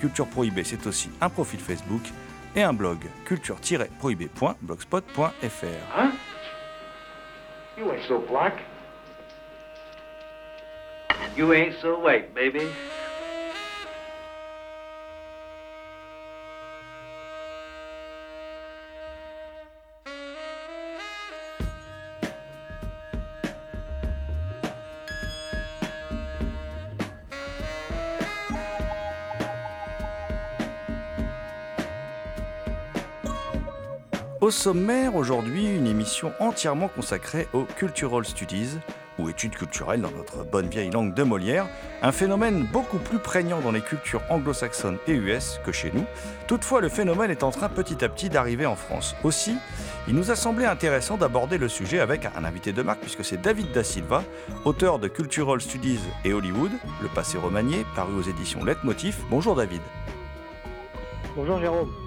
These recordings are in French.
Culture Prohibée, c'est aussi un profil Facebook et un blog culture-prohibée.blogspot.fr. Huh? You ain't so black. You ain't so white, baby. Au sommaire, aujourd'hui, une émission entièrement consacrée aux Cultural Studies, ou études culturelles dans notre bonne vieille langue de Molière, un phénomène beaucoup plus prégnant dans les cultures anglo-saxonnes et US que chez nous. Toutefois, le phénomène est en train petit à petit d'arriver en France. Aussi, il nous a semblé intéressant d'aborder le sujet avec un invité de marque, puisque c'est David Da Silva, auteur de Cultural Studies et Hollywood, le passé remanié, paru aux éditions Leitmotiv. Bonjour David. Bonjour Jérôme.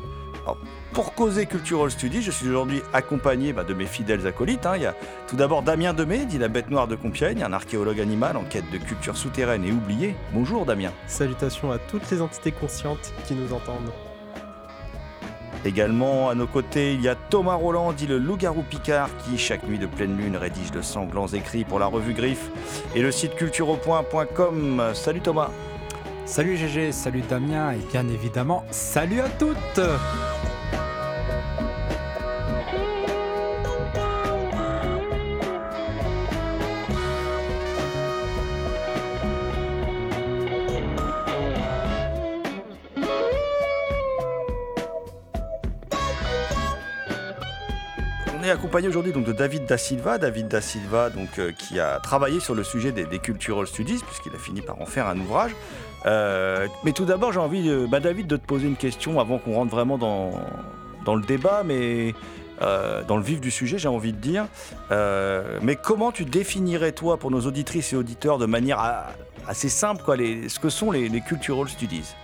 Alors, pour causer Cultural Studies, je suis aujourd'hui accompagné bah, de mes fidèles acolytes. hein. Il y a tout d'abord Damien Demey, dit la bête noire de Compiègne, un archéologue animal en quête de culture souterraine et oubliée. Bonjour Damien. Salutations à toutes les entités conscientes qui nous entendent. Également à nos côtés, il y a Thomas Roland, dit le loup-garou Picard, qui chaque nuit de pleine lune rédige de sanglants écrits pour la revue Griffe et le site cultureaupoint.com. Salut Thomas. Salut GG, salut Damien et bien évidemment, salut à toutes accompagné aujourd'hui donc de David Da Silva, David Da Silva donc euh, qui a travaillé sur le sujet des, cultural studies puisqu'il a fini par en faire un ouvrage. Euh, mais tout d'abord, j'ai envie, bah, David, de te poser une question avant qu'on rentre vraiment dans, dans le débat, mais euh, dans le vif du sujet, j'ai envie de dire. Mais comment tu définirais toi pour nos auditrices et auditeurs de manière ah, assez simple quoi, les, ce que sont les, les cultural studies?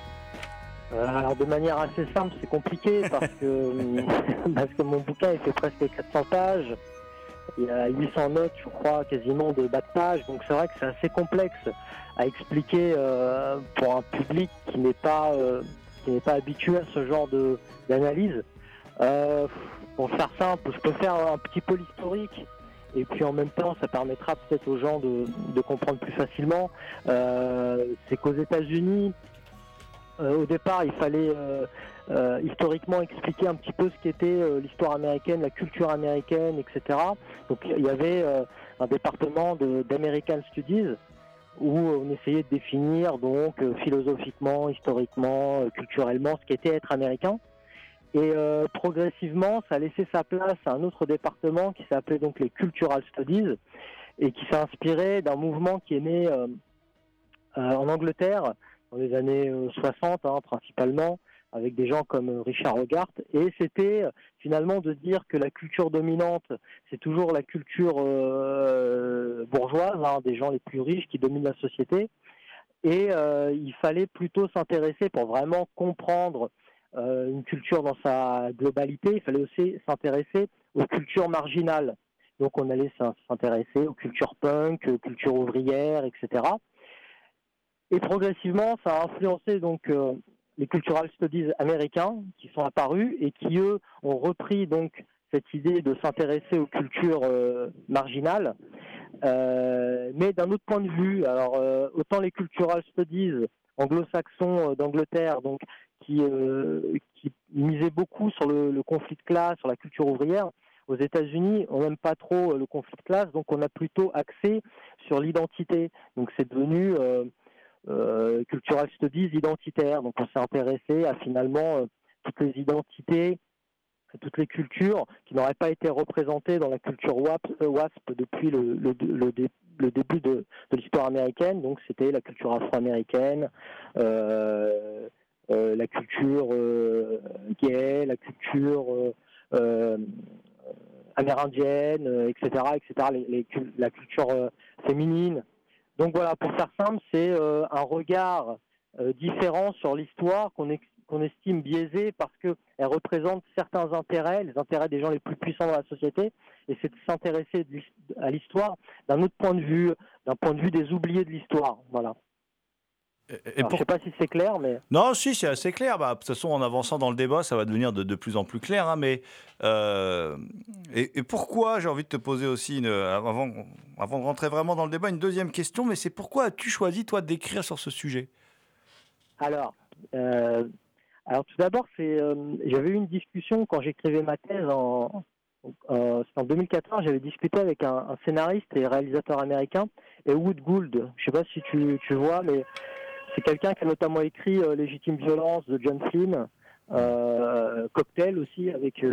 Alors de manière assez simple, c'est compliqué parce que, parce que mon bouquin il fait presque 400 pages. Il y a 800 notes, je crois, quasiment de bas de page. Donc c'est vrai que c'est assez complexe à expliquer euh, pour un public qui n'est pas euh, qui n'est pas habitué à ce genre de d'analyse. Euh, pour faire simple, je peux faire un petit peu l'historique. Et puis en même temps, ça permettra peut-être aux gens de, de comprendre plus facilement. Euh, c'est qu'aux États-Unis, euh, au départ, il fallait euh, euh, historiquement expliquer un petit peu ce qu'était euh, l'histoire américaine, la culture américaine, etc. Donc il y avait euh, un département d'American Studies où on essayait de définir donc euh, philosophiquement, historiquement, euh, culturellement ce qu'était être américain. Et euh, progressivement, ça a laissé sa place à un autre département qui s'appelait donc les Cultural Studies et qui s'est inspiré d'un mouvement qui est né euh, euh, en Angleterre dans les années euh, 60 hein, principalement, avec des gens comme euh, Richard Hogarth. Et c'était euh, finalement de dire que la culture dominante, c'est toujours la culture euh, bourgeoise, hein, des gens les plus riches qui dominent la société. Et euh, il fallait plutôt s'intéresser pour vraiment comprendre euh, une culture dans sa globalité, il fallait aussi s'intéresser aux cultures marginales. Donc on allait s'in- s'intéresser aux cultures punk, aux cultures ouvrières, etc. Et progressivement, ça a influencé donc euh, les cultural studies américains qui sont apparus et qui eux ont repris donc cette idée de s'intéresser aux cultures euh, marginales. Euh, mais d'un autre point de vue, alors autant les cultural studies anglo-saxons d'Angleterre, donc qui, misaient beaucoup sur le, le conflit de classe, sur la culture ouvrière, aux États-Unis, on n'aime pas trop le conflit de classe, donc on a plutôt axé sur l'identité. Donc c'est devenu euh, euh, cultural studies identitaire. Donc on s'est intéressé à finalement euh, toutes les identités, toutes les cultures qui n'auraient pas été représentées dans la culture WASP, euh, WASP depuis le, le, le, dé- le début de, l'histoire américaine. Donc c'était la culture afro-américaine, euh, la culture gay, la culture amérindienne, etc., etc., la culture féminine. Donc voilà, pour faire simple, c'est euh, un regard euh, différent sur l'histoire qu'on estime biaisée parce qu'elle représente certains intérêts, les intérêts des gens les plus puissants dans la société, et c'est de s'intéresser à l'histoire d'un autre point de vue, d'un point de vue des oubliés de l'histoire. Voilà. Et, et Alors, pour- Je sais pas si c'est clair, mais Non, si, c'est assez clair. Bah, de toute façon, en avançant dans le débat, ça va devenir de, de plus en plus clair. hein, mais euh, et, et pourquoi J'ai envie de te poser aussi, une, avant, avant de rentrer vraiment dans le débat, une deuxième question. Mais c'est pourquoi as-tu choisi toi d'écrire sur ce sujet? Alors, euh, alors tout d'abord, c'est, euh, j'avais eu une discussion quand j'écrivais ma thèse en, euh, en 2014. J'avais discuté avec un, un scénariste et réalisateur américain, Wood Gould. Je sais pas si tu, tu vois, mais c'est quelqu'un qui a notamment écrit euh, Légitime violence de John Flynn, euh, Cocktail aussi avec euh,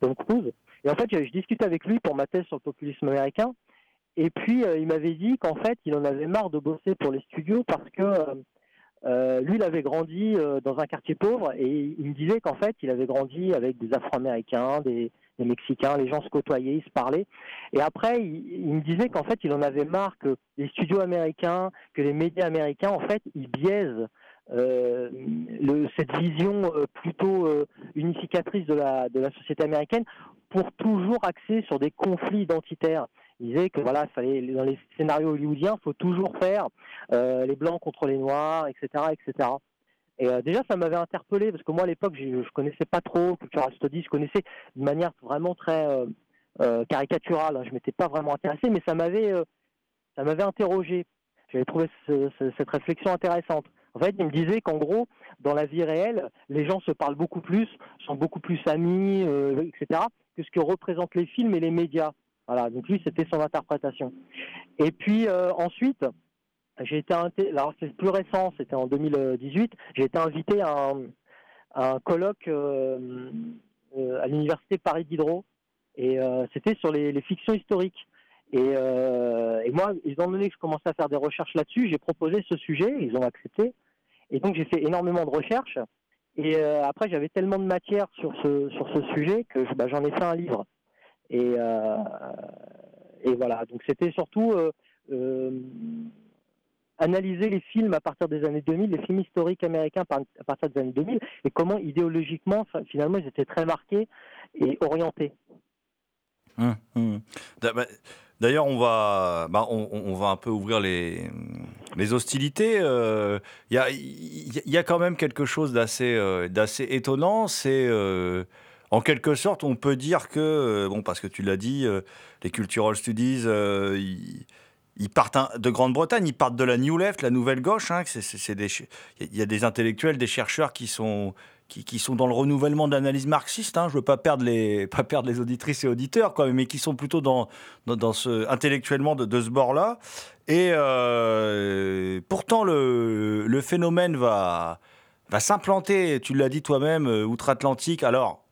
Tom Cruise. Et en fait, je, discutais avec lui pour ma thèse sur le populisme américain. Et puis, il m'avait dit qu'en fait, il en avait marre de bosser pour les studios parce que lui, il avait grandi dans un quartier pauvre et il me disait qu'en fait, il avait grandi avec des Afro-Américains, des, des Mexicains, les gens se côtoyaient, ils se parlaient. Et après, il, me disait qu'en fait, il en avait marre que les studios américains, que les médias américains, en fait, ils biaisent euh, cette vision euh, plutôt euh, unificatrice de la, société américaine pour toujours axer sur des conflits identitaires. Il disait que voilà, fallait, dans les scénarios hollywoodiens, il faut toujours faire les blancs contre les noirs, etc., etc. Et euh, déjà, ça m'avait interpellé parce que moi, à l'époque, je, je connaissais pas trop cultural studies, je connaissais de manière vraiment très euh, euh, caricaturale. hein. Je m'étais pas vraiment intéressé, mais ça m'avait, ça m'avait interrogé. J'avais trouvé ce- ce- cette réflexion intéressante. En fait, il me disait qu'en gros, dans la vie réelle, les gens se parlent beaucoup plus, sont beaucoup plus amis, etc., que ce que représentent les films et les médias. Voilà. Donc lui, c'était son interprétation. Et puis ensuite, j'ai été alors c'est plus récent, c'était en 2018, j'ai été invité à un, colloque euh, euh, à l'université Paris Diderot et euh, c'était sur les, fictions historiques. Et, et moi, étant donné que je commençais à faire des recherches là-dessus, j'ai proposé ce sujet, ils ont accepté. Et donc j'ai fait énormément de recherches. Et après, j'avais tellement de matière sur ce, sur ce sujet que bah, j'en ai fait un livre. Et, voilà, donc c'était surtout analyser les films à partir des années 2000, les films historiques américains à partir des années 2000, et comment idéologiquement, finalement, ils étaient très marqués et orientés. Hum. D'a- bah, D'ailleurs, on va, bah, on, va un peu ouvrir les, les hostilités. euh, Il y, a, il y a- y a quand même quelque chose d'assez euh, étonnant. C'est euh, en quelque sorte, on peut dire que, euh, bon, parce que tu l'as dit, euh, les cultural studies, euh, ils, partent de Grande-Bretagne, ils partent de la New Left, la nouvelle gauche. hein, Il y a des intellectuels, des chercheurs qui sont qui, sont dans le renouvellement de l'analyse marxiste. Hein, je veux pas perdre les auditrices et auditeurs, mais qui sont plutôt intellectuellement de, de ce bord-là. Et euh, pourtant le, le phénomène va va s'implanter. Tu l'as dit toi-même, euh, outre-Atlantique. Alors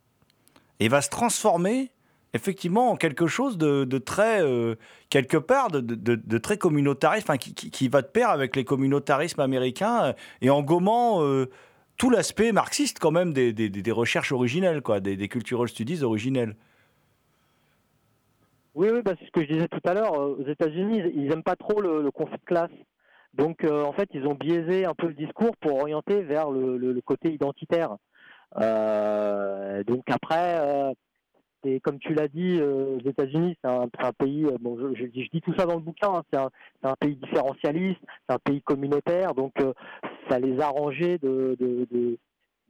et va se transformer effectivement en quelque chose de, très euh, quelque part de, très communautariste, enfin, qui, qui- va de pair avec les communautarismes américains euh, et en gommant euh, tout l'aspect marxiste quand même des, des- recherches originelles, quoi, des, des cultural studies originelles. Oui, oui, bah, c'est ce que je disais tout à l'heure. euh, Aux États-Unis, ils- n'aiment pas trop le, conflit de classe. Donc, en fait, ils ont biaisé un peu le discours pour orienter vers le, le- côté identitaire. Donc après, c'est comme tu l'as dit, euh, aux États-Unis, c'est un, pays. euh, bon, je, je dis- tout ça dans le bouquin. hein, c'est un, pays différentialiste, c'est un pays communautaire. Donc, euh, ça les arrangeait de,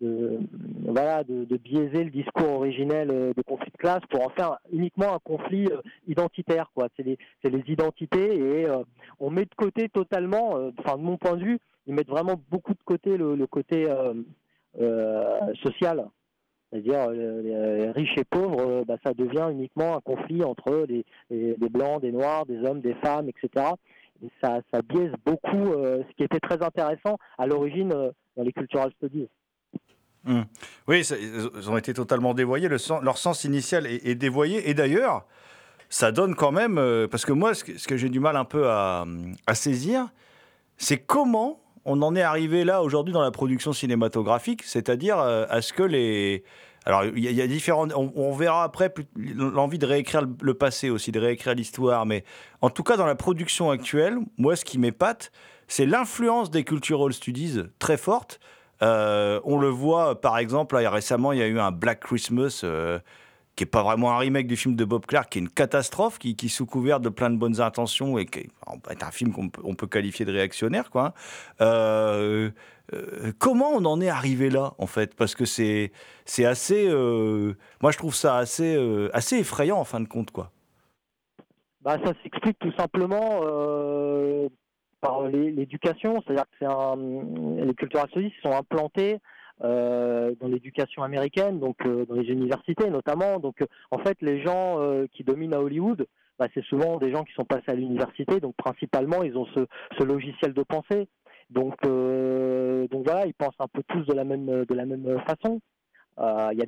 voilà, de, biaiser le discours originel de conflit de classe pour en faire uniquement un conflit identitaire. Quoi. C'est, les, les identités et on met de côté totalement, enfin de mon point de vue, ils mettent vraiment beaucoup de côté le, côté social. C'est-à-dire euh, les riches et pauvres, euh, bah, ça devient uniquement un conflit entre des, des, des blancs, des noirs, des hommes, des femmes, etc. Et ça, biaise beaucoup euh, ce qui était très intéressant à l'origine dans les cultural studies. Oui, ça- ils ont été totalement dévoyés. Leur sens initial est, dévoyé. Et d'ailleurs, ça donne quand même. parce que moi, ce que, j'ai du mal un peu à, à saisir, c'est comment on en est arrivé là aujourd'hui dans la production cinématographique. C'est-à-dire euh, à ce que les. Alors, il y, a- différents. On, verra après l'envie de réécrire le, passé aussi, de réécrire l'histoire. Mais en tout cas, dans la production actuelle, moi, ce qui m'épate, c'est l'influence des cultural studies très forte. Euh, on le voit, par exemple, récemment, il y a eu un Black Christmas euh, qui est pas vraiment un remake du film de Bob Clark, qui est une catastrophe, qui, qui sous couvert de plein de bonnes intentions et qui est un film qu'on peut, qualifier de réactionnaire, quoi. Euh, euh, comment on en est arrivé là, en fait? Parce que c'est assez, euh, moi je trouve ça assez effrayant en fin de compte, quoi. Bah, ça s'explique tout simplement par l'é- l'éducation, c'est-à-dire que les cultural studies sont implantés euh, dans l'éducation américaine, donc euh, dans les universités notamment. Donc euh, en fait, les gens euh, qui dominent à Hollywood, bah, c'est souvent des gens qui sont passés à l'université, donc principalement ils ont ce, logiciel de pensée. Donc, euh, voilà, ils pensent un peu tous de la même façon. Euh, Il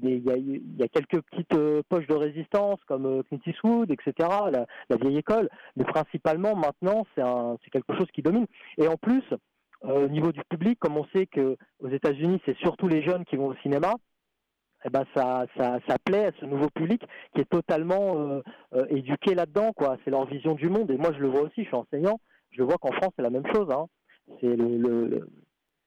y, a quelques petites euh, poches de résistance comme euh, Clint Eastwood, etc., la, la vieille école, mais principalement maintenant c'est quelque chose qui domine. Et en plus, euh, au niveau du public, comme on sait que aux États-Unis c'est surtout les jeunes qui vont au cinéma, eh ben ça, ça, plaît à ce nouveau public qui est totalement euh, euh, éduqué là-dedans, quoi. C'est leur vision du monde. Et moi je le vois aussi, je suis enseignant, je vois qu'en France c'est la même chose. Hein. C'est le,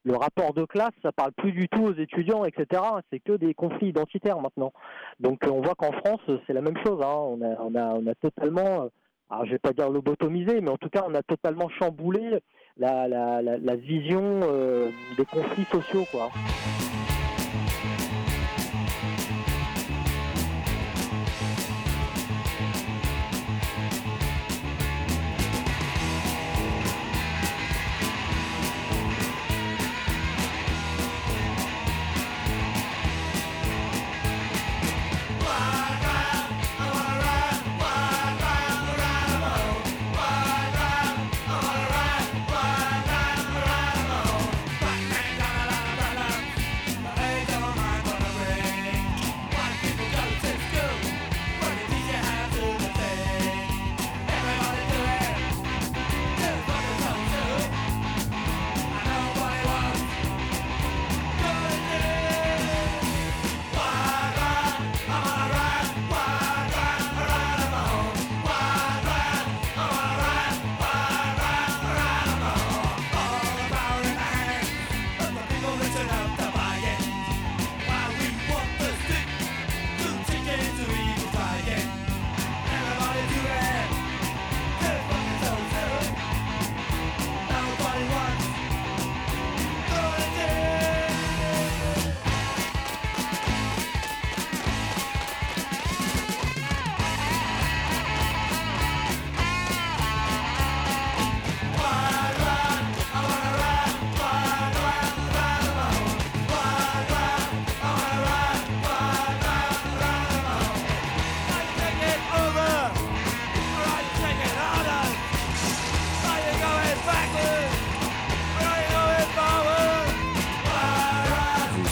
le, rapport de classe, ça parle plus du tout aux étudiants, etc. C'est que des conflits identitaires maintenant. Donc euh, on voit qu'en France, euh, c'est la même chose. hein. On, a, on, a, on a totalement, euh, alors je vais pas dire lobotomisé, mais en tout cas on a totalement chamboulé la, la, la, vision euh, des conflits sociaux. Quoi.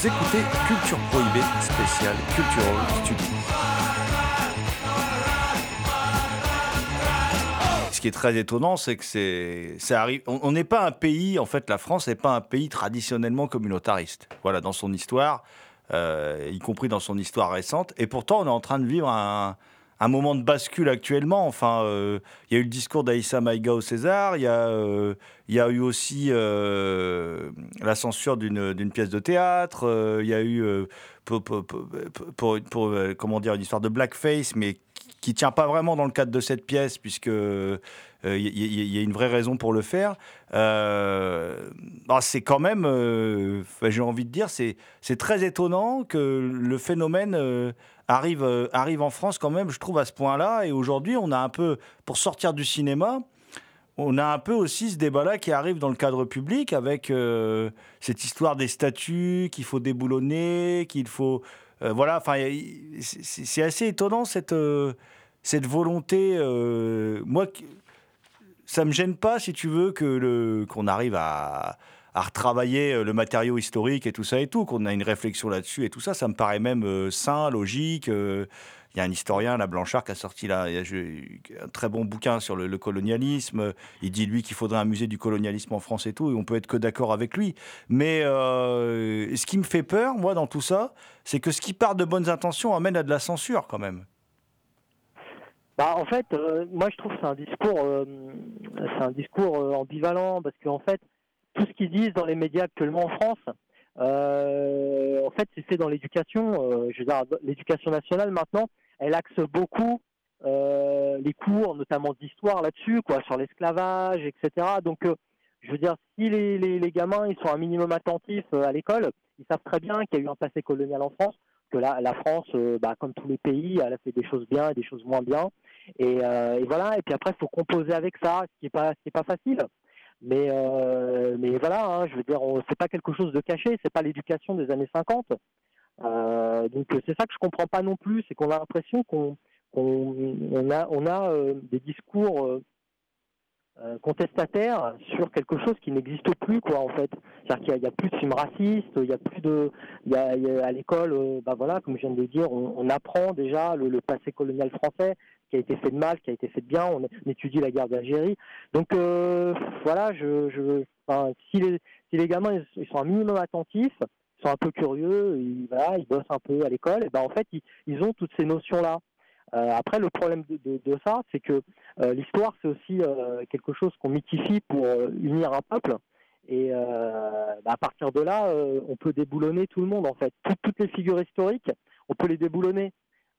Écoutez Culture Prohibée spéciale Cultural Studio. Ce qui est très étonnant, c'est que c'est, on n'est pas un pays, en fait, la France n'est pas un pays traditionnellement communautariste. Voilà, dans son histoire, euh, y compris dans son histoire récente. Et pourtant, on est en train de vivre un, un moment de bascule actuellement. Enfin, euh, il y a eu le discours d'Aïssa Maïga au César. Il y euh, y a eu aussi euh, la censure d'une pièce de théâtre. euh, Il y a eu pour, comment dire une histoire de blackface, mais qui- qui tient pas vraiment dans le cadre de cette pièce, puisque il y, a une vraie raison pour le faire. Bah, c'est quand même, j'ai envie de dire, c'est très étonnant que le phénomène arrive, arrive en France quand même, je trouve, à ce point-là. Et aujourd'hui, on a un peu, pour sortir du cinéma, on a un peu aussi ce débat-là qui arrive dans le cadre public avec euh, cette histoire des statuts qu'il faut déboulonner, qu'il faut... Euh, voilà, enfin, c'est assez étonnant cette, euh, cette volonté. moi, ça me gêne pas, si tu veux, que qu'on arrive à, à, retravailler le matériau historique et tout ça et tout, qu'on a une réflexion là-dessus et tout ça. Ça me paraît même sain, logique. Il y a un historien, la Blanchard, qui a sorti là, un très bon bouquin sur le, colonialisme. Il dit, lui, qu'il faudrait un musée du colonialisme en France et tout, et on peut être que d'accord avec lui. Mais euh, ce qui me fait peur, moi, dans tout ça, c'est que ce qui part de bonnes intentions amène à de la censure, quand même. Bah, en fait, euh, moi, je trouve que c'est un discours, euh, c'est un discours ambivalent, parce qu'en fait, tout ce qu'ils disent dans les médias actuellement en France, en fait, c'est fait dans l'éducation. je veux dire, l'éducation nationale maintenant, elle axe beaucoup euh, les cours, notamment d'histoire là-dessus, quoi, sur l'esclavage, etc. Donc, euh, je veux dire, si les, gamins ils sont un minimum attentifs euh, à l'école, ils savent très bien qu'il y a eu un passé colonial en France, que la, la France, bah, comme tous les pays, elle a fait des choses bien et des choses moins bien. Et, voilà. Et puis après, il faut composer avec ça, ce qui n'est pas, pas facile. Mais, mais voilà, hein, je veux dire, c'est pas quelque chose de caché, c'est pas l'éducation des années 50. Euh, donc c'est ça que je comprends pas non plus, c'est qu'on a l'impression qu'on on, a, euh, des discours euh, contestataires sur quelque chose qui n'existe plus quoi en fait. C'est-à-dire qu'il n'y a, plus de films racistes, il y a plus de, à l'école, bah voilà, comme je viens de le dire, on, apprend déjà le, passé colonial français, qui a été fait de mal, qui a été fait de bien, on, étudie la guerre d'Algérie. Donc voilà, je enfin, si les gamins ils sont un minimum attentifs, sont un peu curieux, ils, voilà, ils bossent un peu à l'école, et ben en fait, ils, ont toutes ces notions-là. Euh, après, le problème de, ça, c'est que euh, l'histoire, c'est aussi euh, quelque chose qu'on mythifie pour unir un peuple. Et bah, à partir de là, on peut déboulonner tout le monde, en fait. toutes les figures historiques, on peut les déboulonner.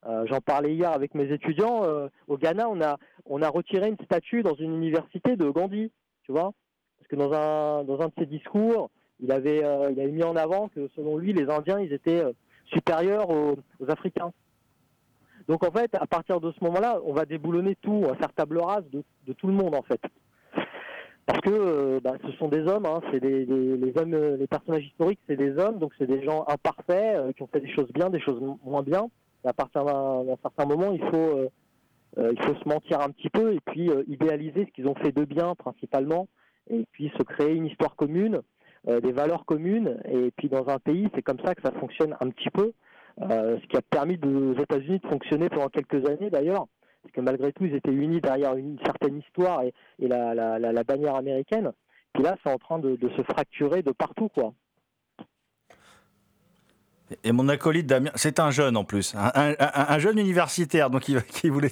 J'en parlais hier avec mes étudiants. au Ghana, on a, on a retiré une statue dans une université de Gandhi, tu vois. Parce que dans un, dans un de ses discours, il avait, euh, il avait mis en avant que selon lui, les Indiens, ils étaient euh, supérieurs aux, Africains. Donc en fait, à partir de ce moment-là, on va déboulonner tout, on va faire table rase de, tout le monde en fait. Parce que euh, bah, ce sont des hommes, hein, c'est des, les hommes, les personnages historiques, c'est des hommes, donc c'est des gens imparfaits qui ont fait des choses bien, des choses moins bien. À partir d'un certain moment, il faut, il faut se mentir un petit peu et puis idéaliser ce qu'ils ont fait de bien principalement, et puis se créer une histoire commune euh, des valeurs communes. Et puis dans un pays, c'est comme ça que ça fonctionne un petit peu. Euh, ce qui a permis aux États-Unis de fonctionner pendant quelques années d'ailleurs, parce que malgré tout, ils étaient unis derrière une certaine histoire et, la, la, bannière américaine. Puis là, c'est en train de, de, se fracturer de partout, quoi. Et mon acolyte Damien, c'est un jeune en plus, un, jeune universitaire, donc qui, voulait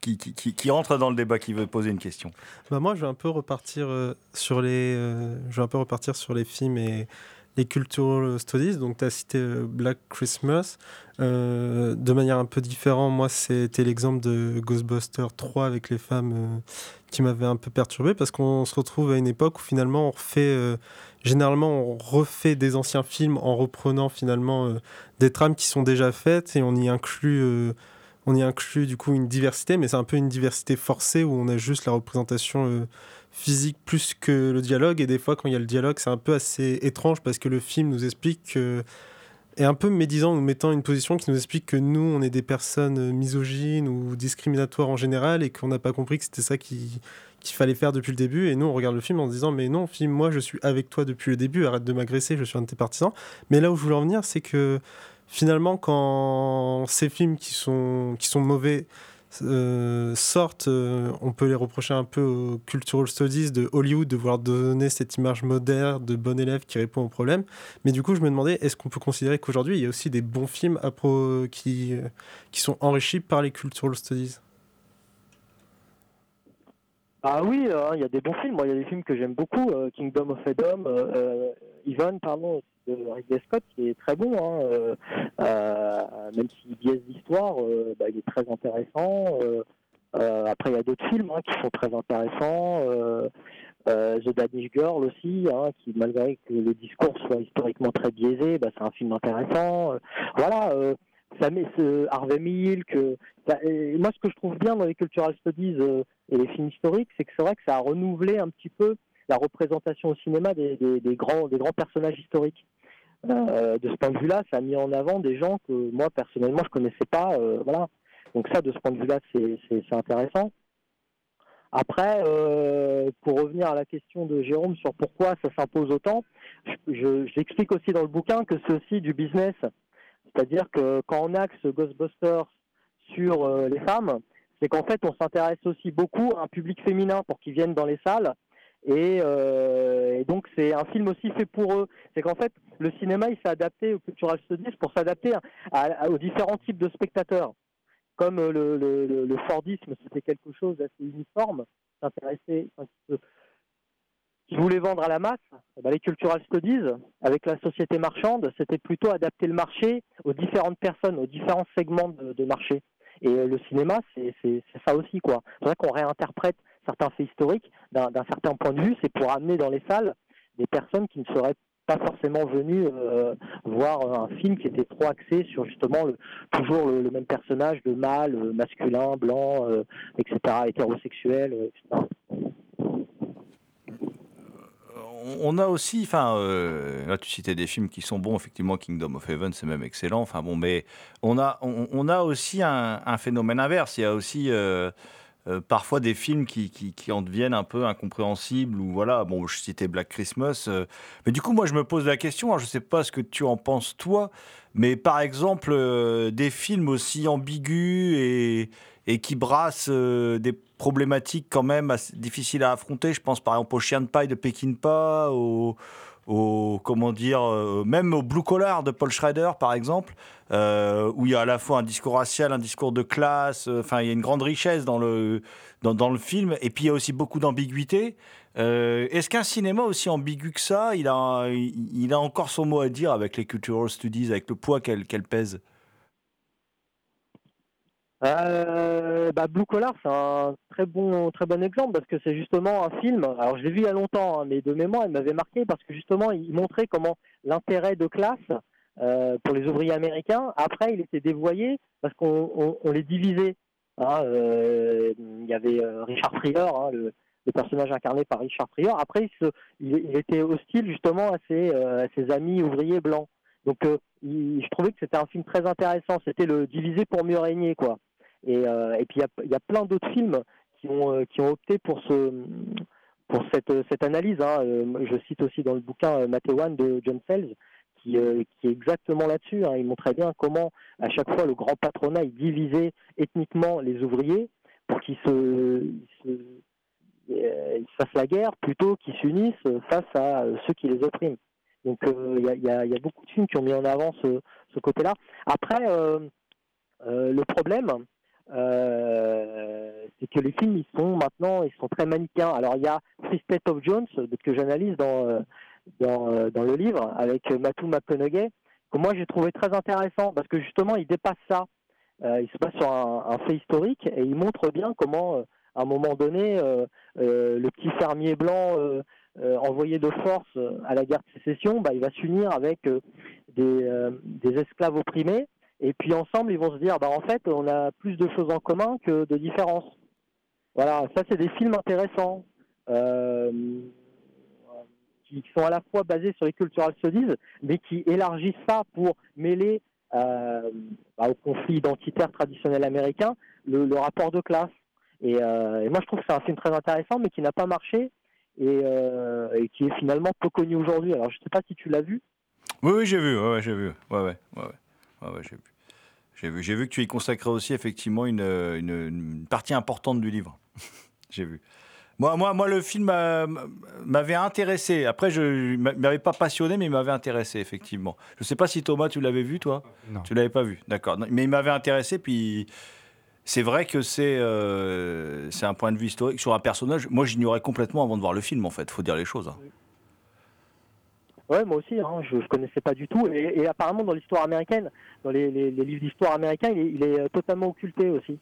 qui, rentre dans le débat, qui veut poser une question. Bah moi, je vais un peu repartir euh, sur les, euh, je vais un peu repartir sur les films et les cultural studies. Donc, tu as cité euh, Black Christmas. de manière un peu différente, moi, c'était l'exemple de Ghostbusters 3 avec les femmes qui m'avait un peu perturbé parce qu'on se retrouve à une époque où finalement on refait généralement, on refait des anciens films en reprenant finalement euh, des trames qui sont déjà faites et on y inclut, euh, on y inclut du coup une diversité, mais c'est un peu une diversité forcée où on a juste la représentation euh, physique plus que le dialogue. Et des fois, quand il y a le dialogue, c'est un peu assez étrange parce que le film nous explique que et un peu médisant, nous mettant une position qui nous explique que nous, on est des personnes misogynes ou discriminatoires en général et qu'on n'a pas compris que c'était ça qui, qu'il fallait faire depuis le début. Et nous, on regarde le film en se disant Mais non, film, moi, je suis avec toi depuis le début, arrête de m'agresser, je suis un de tes partisans. Mais là où je voulais en venir, c'est que finalement, quand ces films qui sont, qui sont mauvais euh, sortent, euh, on peut les reprocher un peu aux cultural studies de Hollywood de vouloir donner cette image moderne de bon élève qui répond aux problèmes. Mais du coup, je me demandais, est-ce qu'on peut considérer qu'aujourd'hui, il y a aussi des bons films qui, qui sont enrichis par les cultural studies? Ah oui, euh, il y a des bons films. Moi, il y a des films que j'aime beaucoup. Euh, Kingdom of Edom, euh, Even, pardon, de Ridley Scott qui est très bon, hein, euh, euh, même s'il biaise l'histoire, euh, bah, il est très intéressant. Euh, euh, après, il y a d'autres films hein, qui sont très intéressants. Euh, euh, The Danish Girl aussi, hein, qui malgré que le discours soit historiquement très biaisé, bah, c'est un film intéressant. Euh, voilà, euh, ça met ce Harvey Milk. ça- et moi, ce que je trouve bien dans les cultural studies euh, et les films historiques, c'est que c'est vrai que ça a renouvelé un petit peu la représentation au cinéma des, des- des grands, des grands personnages historiques. Euh, de ce point de vue-là, ça a mis en avant des gens que moi personnellement je connaissais pas. euh, voilà. Donc ça, de ce point de vue-là, c'est intéressant. Après, euh, pour revenir à la question de Jérôme sur pourquoi ça s'impose autant, je- je- j'explique aussi dans le bouquin que aussi du business. C'est-à-dire que quand on axe Ghostbusters sur euh, les femmes, c'est qu'en fait, on s'intéresse aussi beaucoup à un public féminin pour qu'ils viennent dans les salles. Et, euh, et donc, c'est un film aussi fait pour eux. C'est qu'en fait, le cinéma, il s'est adapté au cultural studies pour s'adapter aux différents types de spectateurs. Comme euh, le, le, Fordisme, c'était quelque chose d'assez uniforme, s'intéressait, enfin, qui voulait vendre à la masse, eh ben, les cultural studies, avec la société marchande, c'était plutôt adapter le marché aux différentes personnes, aux différents segments de, marché. Et euh, le cinéma, c'est ça aussi, quoi. C'est vrai qu'on réinterprète certains faits historiques d'un d'un certain point de vue, c'est pour amener dans les salles des personnes qui ne seraient pas forcément venues euh, voir un film qui était trop axé sur justement le, toujours le, le même personnage de mâle, euh, masculin, blanc, euh, etc., hétérosexuel, euh, etc. on a aussi, enfin, euh, là tu citais des films qui sont bons, effectivement, Kingdom of Heaven, c'est même excellent. Enfin bon, mais on a, on, a aussi un, phénomène inverse. Il y a aussi euh, euh, parfois des films qui, qui, en deviennent un peu incompréhensibles ou voilà. Bon, je citais Black Christmas, mais du coup, moi, je me pose la question. Alors, je sais pas ce que tu en penses toi, mais par exemple, des films aussi ambigus et et qui brassent euh, des problématiques quand même difficiles à affronter. Je pense par exemple au Chien de paille de Peckinpah, au, comment dire, euh, même au Blue Collar de Paul Schrader par exemple, euh, où il y a à la fois un discours racial, un discours de classe. Enfin, il y a une grande richesse dans le dans, le film, et puis il y a aussi beaucoup d'ambiguïté. Est-ce qu'un cinéma aussi ambigu que ça, il a, il, a encore son mot à dire avec les cultural studies, avec le poids qu'elle qu'elle pèse? Euh, bah, Blue Collar, c'est un très bon, très bon exemple parce que c'est justement un film. Alors, je l'ai vu il y a longtemps, hein, mais de mémoire, il m'avait marqué parce que justement, il montrait comment l'intérêt de classe euh, pour les ouvriers américains, après, il était dévoyé parce qu'on on, on les divisait. hein. Euh, il y avait Richard Pryor, hein, le, personnage incarné par Richard Pryor. Après, il, était hostile justement à ses, amis ouvriers blancs. Donc, je trouvais que c'était un film très intéressant. C'était le diviser pour mieux régner, quoi. Et, euh, et puis il y a, plein d'autres films qui ont, euh, qui ont opté pour, ce, pour cette, cette analyse. hein. Euh, Je cite aussi dans le bouquin Matewan de John Sells, qui, qui est exactement là-dessus. hein. Il montrait bien comment, à chaque fois, le grand patronat il divisait ethniquement les ouvriers pour qu'ils se, fassent la guerre plutôt qu'ils s'unissent face à ceux qui les oppriment. Donc il y, a, y y a beaucoup de films qui ont mis en avant ce, ce côté-là. Après, le problème, euh, c'est que les films, ils sont maintenant, ils sont très manichéens. Alors il y a State of Jones que j'analyse dans euh, euh, dans le livre avec Matthew McConaughey, que moi j'ai trouvé très intéressant parce que justement il dépasse ça. Il se passe sur un, fait historique et il montre bien comment, à un moment donné, le petit fermier blanc envoyé de force à la guerre de sécession, bah, il va s'unir avec des esclaves opprimés et puis ensemble, ils vont se dire, bah en fait, on a plus de choses en commun que de différences. Voilà, ça c'est des films intéressants euh, qui sont à la fois basés sur les cultural studies, mais qui élargissent ça pour mêler euh, bah, au conflit identitaire traditionnel américain le, rapport de classe. Et, euh, et moi, je trouve que c'est un film très intéressant, mais qui n'a pas marché et, qui est finalement peu connu aujourd'hui. Alors, je sais pas si tu l'as vu. Oui, oui, j'ai vu, ouais, ouais, j'ai vu. Ouais, ouais. Ouais, ouais, j'ai vu. J'ai vu, que tu y consacrais aussi effectivement une, une, une partie importante du livre. j'ai vu. Moi, moi, moi, le film m'a- m'avait intéressé. Après, je ne m'avait pas passionné, mais il m'avait intéressé, effectivement. Je ne sais pas si Thomas, tu l'avais vu, toi? Non. Tu l'avais pas vu, d'accord. Mais il m'avait intéressé, puis c'est vrai que c'est euh, c'est un point de vue historique sur un personnage. Moi, j'ignorais complètement avant de voir le film, en fait. faut dire les choses. hein. Ouais, moi aussi, hein, je, je connaissais pas du tout. Et, et apparemment, dans l'histoire américaine, dans les, les- les livres d'histoire américains, il est, il est, euh, totalement occulté aussi.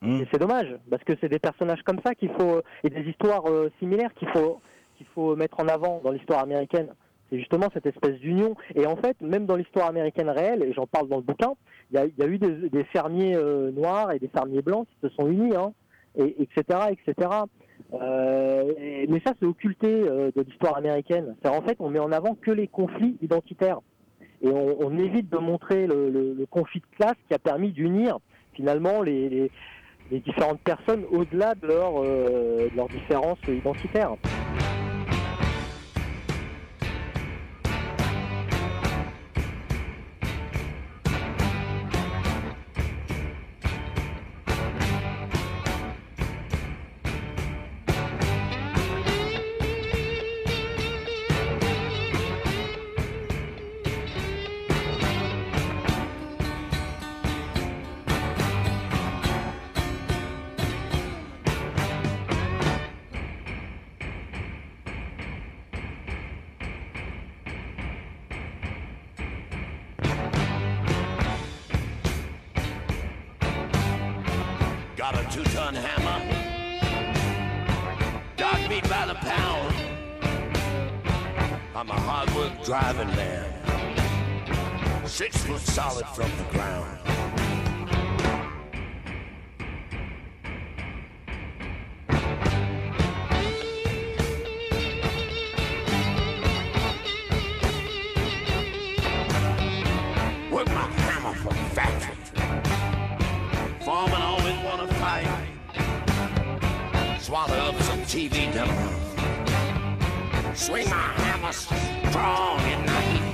Hmm. Et c'est dommage, parce que c'est des personnages comme ça qu'il faut et des histoires euh, similaires qu'il faut qu'il faut mettre en avant dans l'histoire américaine. C'est justement cette espèce d'union. Et en fait, même dans l'histoire américaine réelle, et j'en parle dans le bouquin, il y a, il y a eu des, des fermiers euh, noirs et des fermiers blancs qui se sont unis, hein, et, etc., etc. Euh, mais ça, c'est occulté euh, de l'histoire américaine. En fait, on met en avant que les conflits identitaires. Et on, évite de montrer le, conflit de classe qui a permis d'unir finalement les, différentes personnes au-delà de, leur, euh, de leurs différences identitaires. Swallow up some TV demo. Swing my hammer strong at night.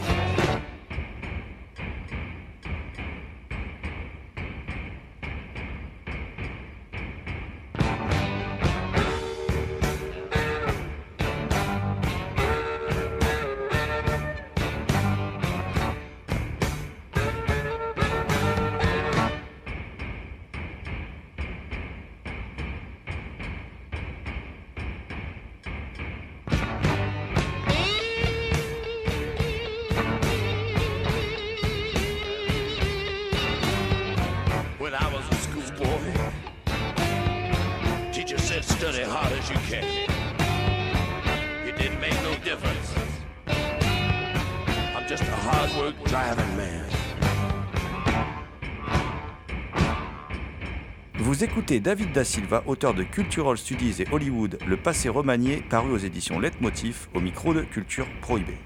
David Da Silva, auteur de Cultural Studies et Hollywood, Le passé remanié, paru aux éditions Leitmotiv, au micro de Culture Prohibée.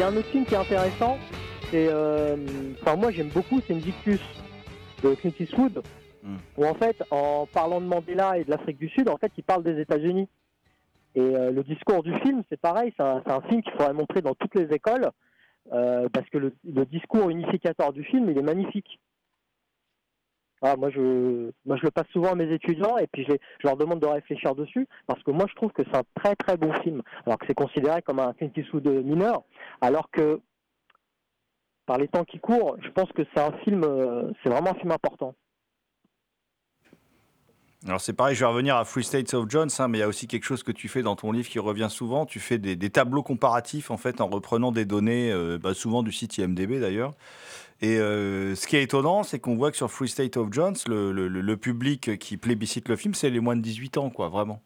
Y a un autre film qui est intéressant, c'est, euh, enfin moi j'aime beaucoup, c'est Invictus de Clint Eastwood, Mm. où en fait, en parlant de Mandela et de l'Afrique du Sud, en fait, il parle des États-Unis. Et euh, le discours du film, c'est pareil, c'est un, c'est un film qu'il faudrait montrer dans toutes les écoles, euh, parce que le, le discours unificateur du film, il est magnifique. Ah, moi, je, le passe souvent à mes étudiants et puis je, leur demande de réfléchir dessus parce que moi, je trouve que c'est un très très bon film. Alors que c'est considéré comme un Clint Eastwood mineur, alors que par les temps qui courent, je pense que c'est un film, euh, c'est vraiment un film important. Alors c'est pareil, je vais revenir à Free States of Jones, hein, mais il y a aussi quelque chose que tu fais dans ton livre qui revient souvent. Tu fais des, des tableaux comparatifs en fait en reprenant des données, euh, bah, souvent du site IMDb d'ailleurs. Et euh, ce qui est étonnant, c'est qu'on voit que sur Free State of Jones, le, public qui plébiscite le film, c'est les moins de 18 ans, quoi, vraiment.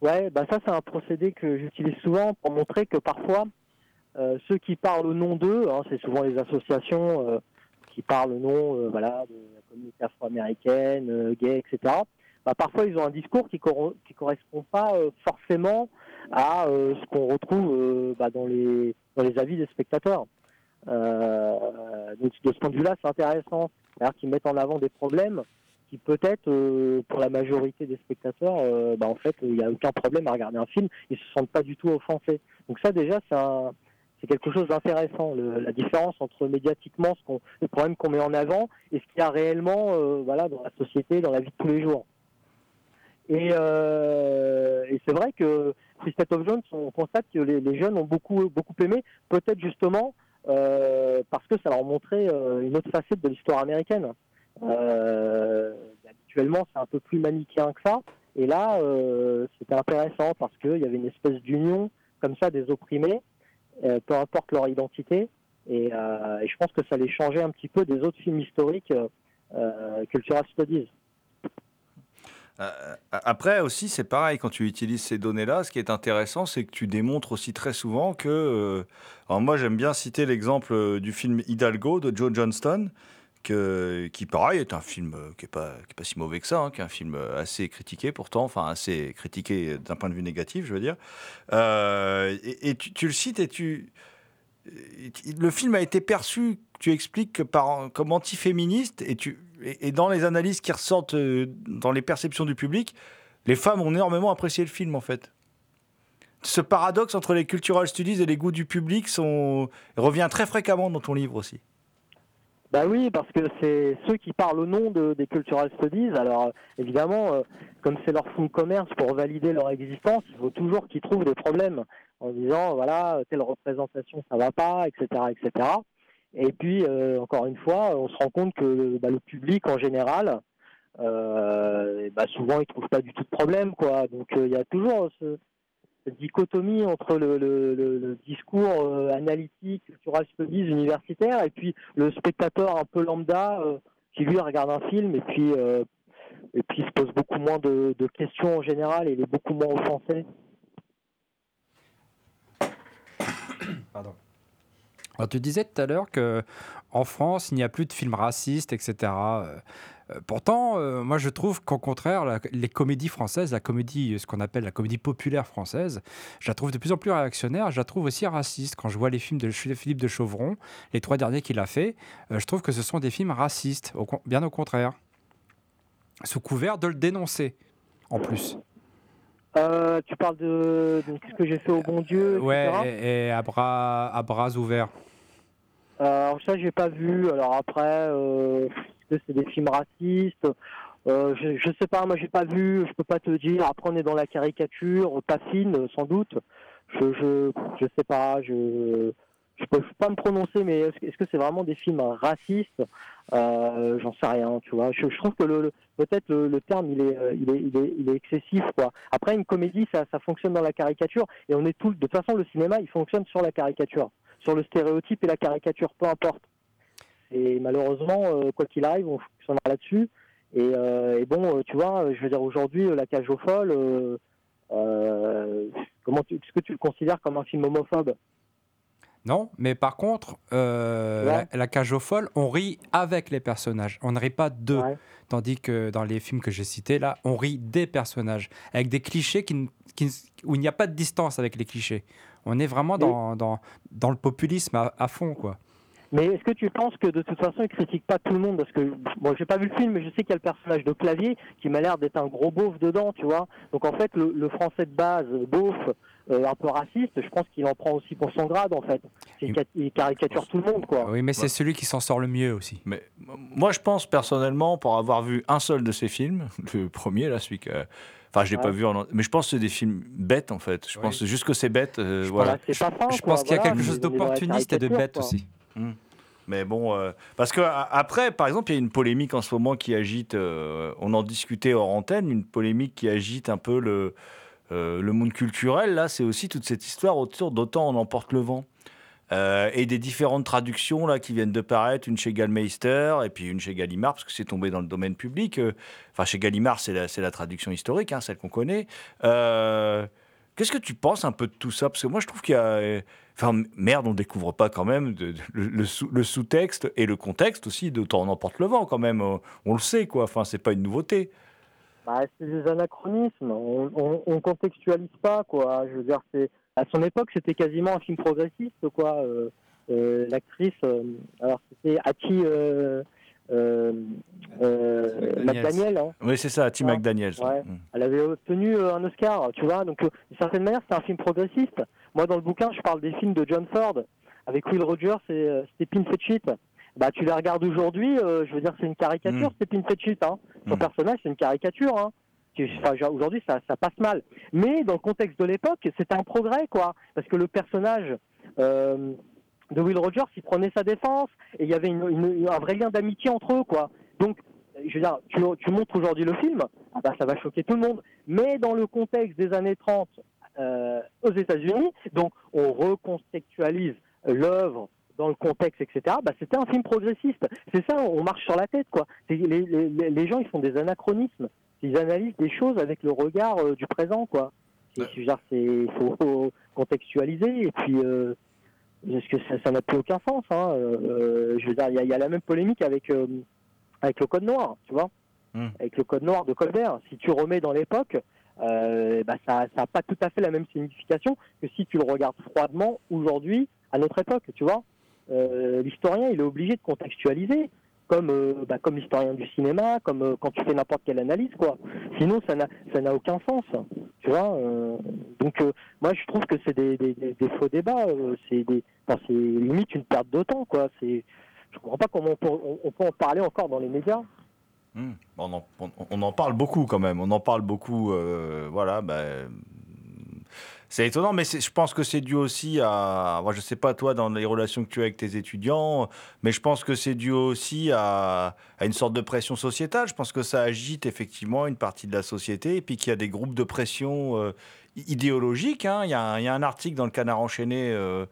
Ouais, bah ça c'est un procédé que j'utilise souvent pour montrer que parfois euh, ceux qui parlent au nom d'eux, hein, c'est souvent les associations euh, qui parlent au nom voilà, de la communauté afro-américaine, gay, etc. Bah, parfois ils ont un discours qui ne qui correspond pas forcément à ce qu'on retrouve bah, dans, les, dans les avis des spectateurs. Euh, donc de ce point de vue-là, c'est intéressant. c'est-à-dire qu'ils mettent en avant des problèmes qui peut-être euh, pour la majorité des spectateurs, euh, bah, en fait, il n'y a aucun problème à regarder un film, ils se sentent pas du tout offensés. Donc ça déjà, c'est quelque chose d'intéressant, la différence entre médiatiquement ce qu'on, le problème qu'on met en avant et ce qu'il y a réellement, voilà, dans la société, dans la vie de tous les jours. Et, c'est vrai que Christophe Jones, on constate que les, les jeunes ont beaucoup, beaucoup aimé, peut-être justement parce que ça leur montrait euh, une autre facette de l'histoire américaine. Euh, habituellement, c'est un peu plus manichéen que ça. Et là, euh, c'était intéressant parce qu'il y avait une espèce d'union comme ça des opprimés, euh, peu importe leur identité. Et, euh, et je pense que ça les changeait un petit peu des autres films historiques euh, euh, cultural studies. Euh, Après aussi, c'est pareil, quand tu utilises ces données-là, ce qui est intéressant, c'est que tu démontres aussi très souvent que... euh, alors moi, j'aime bien citer l'exemple euh, du film Hidalgo de Joe Johnston, que, qui, pareil, est un film euh, qui n'est pas, pas si mauvais que ça, hein, qui est un film euh, assez critiqué pourtant, enfin assez critiqué d'un point de vue négatif, je veux dire. Euh, et tu, le cites et tu- Le film a été perçu, tu expliques, que par, comme antiféministe, et, tu, et, dans les analyses qui ressortent euh, dans les perceptions du public, les femmes ont énormément apprécié le film en fait. Ce paradoxe entre les cultural studies et les goûts du public revient très fréquemment dans ton livre aussi. Bah oui, parce que c'est ceux qui parlent au nom de, des cultural studies. Alors euh, évidemment, euh, comme c'est leur fonds de commerce pour valider leur existence, il faut toujours qu'ils trouvent des problèmes en disant voilà telle représentation ça va pas, etc., etc. Et puis euh, encore une fois, on se rend compte que le, bah, le public en général, euh, bah, souvent il trouve pas du tout de problème quoi. Donc euh, il y a toujours ce, cette dichotomie entre le, discours analytique, cultural universitaire, et puis le spectateur un peu lambda qui lui regarde un film et puis et puis se pose beaucoup moins de, de questions en général et il est beaucoup moins offensé. Pardon. Alors, tu disais tout à l'heure que en France, il n'y a plus de films racistes, etc. Euh, pourtant, euh, moi, je trouve qu'au contraire, les comédies françaises, la comédie, ce qu'on appelle la comédie populaire française, je la trouve de plus en plus réactionnaire. Je la trouve aussi raciste. Quand je vois les films de Philippe de Chauvron, les trois derniers qu'il a fait, euh, je trouve que ce sont des films racistes. Bien au contraire, sous couvert de le dénoncer. En plus. Euh, tu parles de, de qu'est-ce que j'ai fait au bon Dieu, etc. Ouais, et, et à, bras, à bras ouverts. Euh, alors ça, j'ai pas vu. Alors après, euh, c'est des films racistes Euh, je, je sais pas, moi j'ai pas vu, je peux pas te dire. Après, on est dans la caricature, pas fine, sans doute. Je, je, je sais pas, je, je peux pas me prononcer, mais est-ce que c'est vraiment des films racistes? Euh, J'en sais rien, tu vois. Je, je trouve que peut-être le, terme il est, euh, il est, excessif, quoi. Après, une comédie, ça, fonctionne dans la caricature, et on est tout. De toute façon, le cinéma, il fonctionne sur la caricature, sur le stéréotype et la caricature, peu importe. Et malheureusement, euh, quoi qu'il arrive, on fonctionnera là-dessus. Et, et bon, tu vois, je veux dire, aujourd'hui, La Cage aux Folles, comment est-ce que tu le considères comme un film homophobe? Non, mais par contre, euh, Ouais. la, la cage aux folles, on rit avec les personnages. On ne rit pas d'eux. Ouais. Tandis que dans les films que j'ai cités, là, on rit des personnages. Avec des clichés qui, où il n'y a pas de distance avec les clichés. On est vraiment dans, dans, dans le populisme à, à fond, quoi. Mais est-ce que tu penses que de toute façon, il critique pas tout le monde? Parce que, bon, j'ai pas vu le film, mais je sais qu'il y a le personnage de Clavier qui m'a l'air d'être un gros beauf dedans, tu vois. Donc en fait, le, le français de base, beauf, euh, un peu raciste, je pense qu'il en prend aussi pour son grade, en fait. Il, ca- il caricature tout le monde, quoi. Oui, mais c'est celui qui s'en sort le mieux aussi. Mais moi, je pense personnellement, pour avoir vu un seul de ces films, le premier, là, celui que. Enfin, je l'ai Ouais. pas vu en. Mais je pense que c'est des films bêtes, en fait. Je Oui. pense juste que c'est bête. euh, Voilà, voilà. fin, Je pense qu'il y a voilà, quelque chose d'opportuniste et de bête quoi. aussi. Mais bon, euh, parce que a- après, par exemple, il y a une polémique en ce moment qui agite. euh, on en discutait hors antenne, une polémique qui agite un peu le euh, le monde culturel. Là, c'est aussi toute cette histoire autour d'autant on emporte le vent. Euh, et des différentes traductions là qui viennent de paraître, une chez Gallmeister et puis une chez Gallimard parce que c'est tombé dans le domaine public. Euh, Enfin, chez Gallimard, c'est la, traduction historique, hein, celle qu'on connaît. Qu'est-ce que tu penses un peu de tout ça? Parce que moi, je trouve qu'il y a. Enfin, merde, on découvre pas quand même le, le sous- le sous-texte et le contexte aussi d'autant on emporte le vent quand même. euh, On le sait, quoi. Enfin, c'est pas une nouveauté. Bah, c'est des anachronismes. On, on, on contextualise pas, quoi. Je veux dire, c'est à son époque, c'était quasiment un film progressiste, quoi. Euh, euh, L'actrice, euh, alors c'était McDaniels. McDaniel. hein. Oui, c'est ça. McDaniels. Ouais. Mm. Elle avait obtenu un Oscar, tu vois. Donc, d'une certaine manière, c'est un film progressiste. Moi, dans le bouquin, je parle des films de John Ford avec Will Rogers et Stephen Fetchit. Bah, tu les regardes aujourd'hui, euh, je veux dire, c'est une caricature, Mm. Stephen Fetchit. Hein. Son Mm. personnage, c'est une caricature. Hein. Enfin, aujourd'hui, ça, ça passe mal. Mais dans le contexte de l'époque, c'était un progrès, quoi. Parce que le personnage euh, de Will Rogers, il prenait sa défense et il y avait une- une- un vrai lien d'amitié entre eux, quoi. Donc, je veux dire, tu, tu montres aujourd'hui le film, ah bah, ça va choquer tout le monde. Mais dans le contexte des années 30 euh, aux États-Unis, donc on recontextualise l'œuvre dans le contexte, etc. Bah, c'était un film progressiste. C'est ça, on marche sur la tête, quoi. Les, les- les- les gens, ils font des anachronismes. Ils analysent des choses avec le regard euh, du présent, quoi. Il faut, faut contextualiser et puis euh, parce que ça- n'a plus aucun sens. Hein. Euh, je veux dire, il y, a- il y a la même polémique avec avec le code noir, tu vois, Hmm. avec le code noir de Colbert. Si tu remets dans l'époque, euh, bah, ça n'a pas tout à fait la même signification que si tu le regardes froidement aujourd'hui à notre époque, tu vois. Euh, L'historien, il est obligé de contextualiser, comme euh, bah, comme l'historien du cinéma, comme euh, quand tu fais n'importe quelle analyse, quoi. Sinon, ça n'a aucun sens, tu vois. euh. donc, moi, je trouve que c'est des, des, faux débats. c'est limite une perte de temps, quoi. C'est, je comprends pas comment on peut, on- peut en parler encore dans les médias. Hmm. On, en, on- en parle beaucoup quand même. On en parle beaucoup. voilà. ben, c'est étonnant, mais je pense que c'est dû aussi à. Moi, je sais pas toi dans les relations que tu as avec tes étudiants, mais je pense que c'est dû aussi à, une sorte de pression sociétale. Je pense que ça agite effectivement une partie de la société, et puis qu'il y a des groupes de pression euh, idéologiques. hein. Il y, a un- il y a un article dans le Canard enchaîné. euh,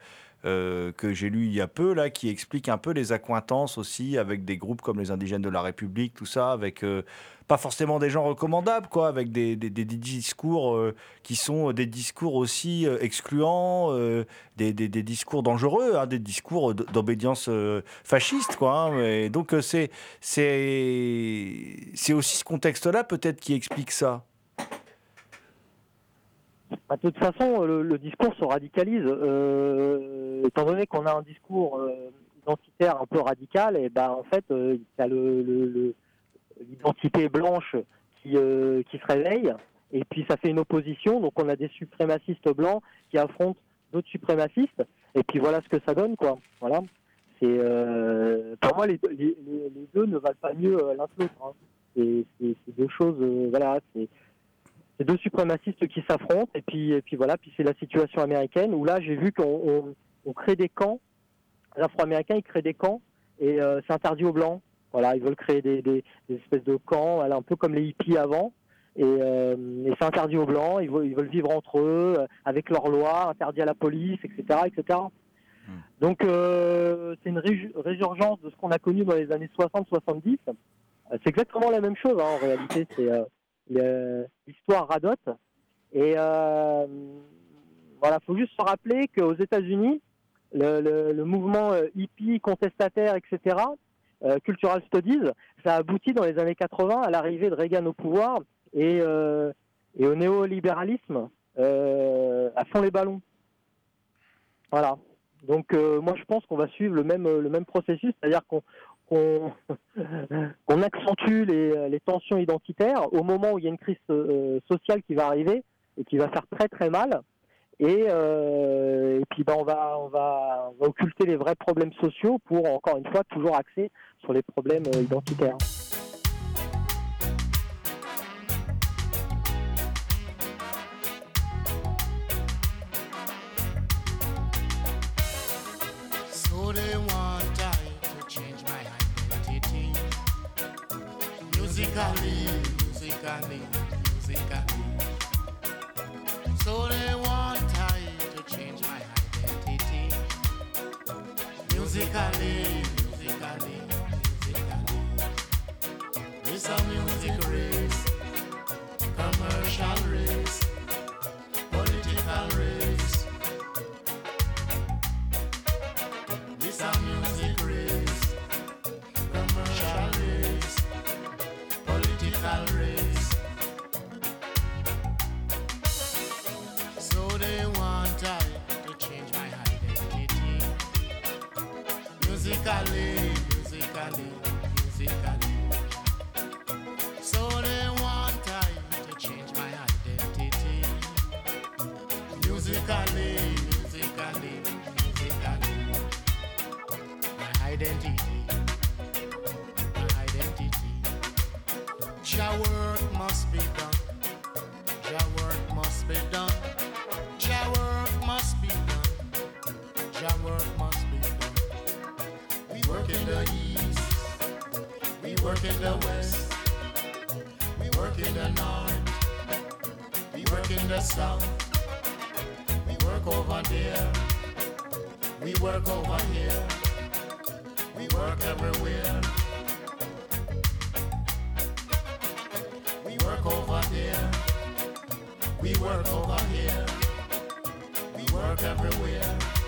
euh, que j'ai lu il y a peu là, qui explique un peu les accointances aussi avec des groupes comme les indigènes de la République, tout ça, avec euh, pas forcément des gens recommandables, quoi, avec des, discours euh, qui sont des discours aussi excluants, des, discours dangereux, hein, des discours d'obédience fasciste, quoi. hein. Donc c'est aussi ce contexte-là peut-être qui explique ça. Bah, de toute façon, le, le discours se radicalise. Euh, étant donné qu'on a un discours euh, identitaire un peu radical, et ben en fait, euh, il y a l'identité blanche qui, euh, se réveille, et puis ça fait une opposition. Donc on a des suprémacistes blancs qui affrontent d'autres suprémacistes, et puis voilà ce que ça donne, quoi. Voilà. C'est euh, pour moi les, deux- ne valent pas mieux euh, l'un que l'autre. hein. C'est deux choses. euh, voilà. C'est deux suprémacistes qui s'affrontent et puis et puis voilà puis c'est la situation américaine où là j'ai vu qu'on on, on crée des camps. Les Afro-Américains ils créent des camps et euh, c'est interdit aux blancs. Voilà ils veulent créer des, des, des espèces de camps voilà, un peu comme les hippies avant. Et, euh, et c'est interdit aux blancs. Ils veulent, ils veulent vivre entre eux euh, avec leurs lois interdit à la police etc etc donc euh, c'est une ré- résurgence de ce qu'on a connu dans les années 60-70 Euh, c'est exactement la même chose hein, en réalité. C'est l'histoire radote. Et euh, voilà, faut juste se rappeler qu'aux États-Unis, le, le- mouvement euh, hippie, contestataire, etc., euh, Cultural Studies, ça a abouti dans les années 80 à l'arrivée de Reagan au pouvoir et, euh, et au néolibéralisme à fond les ballons. Voilà. Donc moi je pense qu'on va suivre le même le même processus, c'est-à-dire qu'on qu'on qu'on accentue les, les tensions identitaires au moment où il y a une crise euh, sociale qui va arriver et qui va faire très très mal. Et, euh, puis ben, on, va, on, va, on va occulter les vrais problèmes sociaux pour, encore une fois, toujours axer sur les problèmes euh, identitaires. Musically, musically, musically. So they want I to change my identity. Musically, musically, musically. It's a music work over here. We work everywhere. We work over there. We work over here. We work everywhere.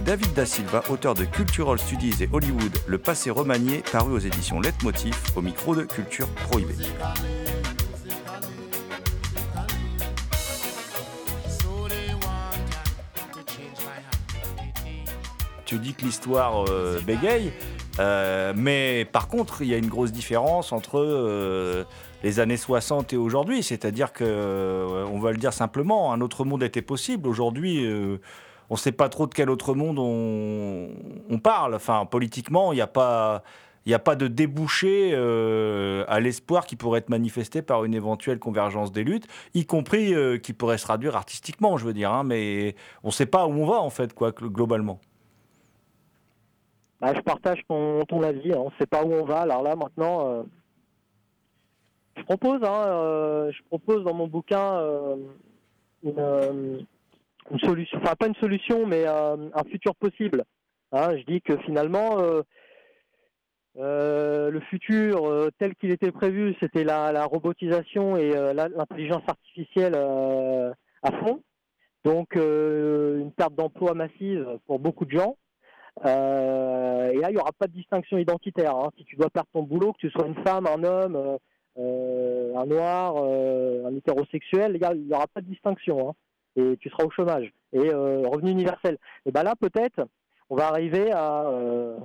David Da Silva, auteur de Cultural Studies et Hollywood, Le passé remanié, paru aux éditions Leitmotiv, au micro de Culture Prohibée. Tu dis que l'histoire euh, bégaye, euh, mais par contre, il y a une grosse différence entre euh, les années 60 et aujourd'hui. C'est-à-dire que, on va le dire simplement, un autre monde était possible. Aujourd'hui, on ne sait pas trop de quel autre monde on, parle. Enfin, politiquement, il n'y a pas. Il n'y a pas de débouché euh, à l'espoir qui pourrait être manifesté par une éventuelle convergence des luttes, y compris euh, qui pourrait se traduire artistiquement, je veux dire. hein, mais on ne sait pas où on va, en fait, quoi, globalement. Bah, je partage ton, ton avis. hein. On ne sait pas où on va. Alors là, maintenant, euh, je propose, hein, je propose dans mon bouquin une, une solution, enfin pas une solution, mais euh, un futur possible. Hein, je dis que finalement, euh, euh, le futur tel qu'il était prévu, c'était la, robotisation et l'intelligence artificielle à fond. Donc une perte d'emploi massive pour beaucoup de gens. Et là, il n'y aura pas de distinction identitaire. hein. Si tu dois perdre ton boulot, que tu sois une femme, un homme, un noir, un hétérosexuel, il n'y aura pas de distinction. hein. Et tu seras au chômage. Et euh, revenu universel. Et ben là, peut-être, on va arriver à, euh,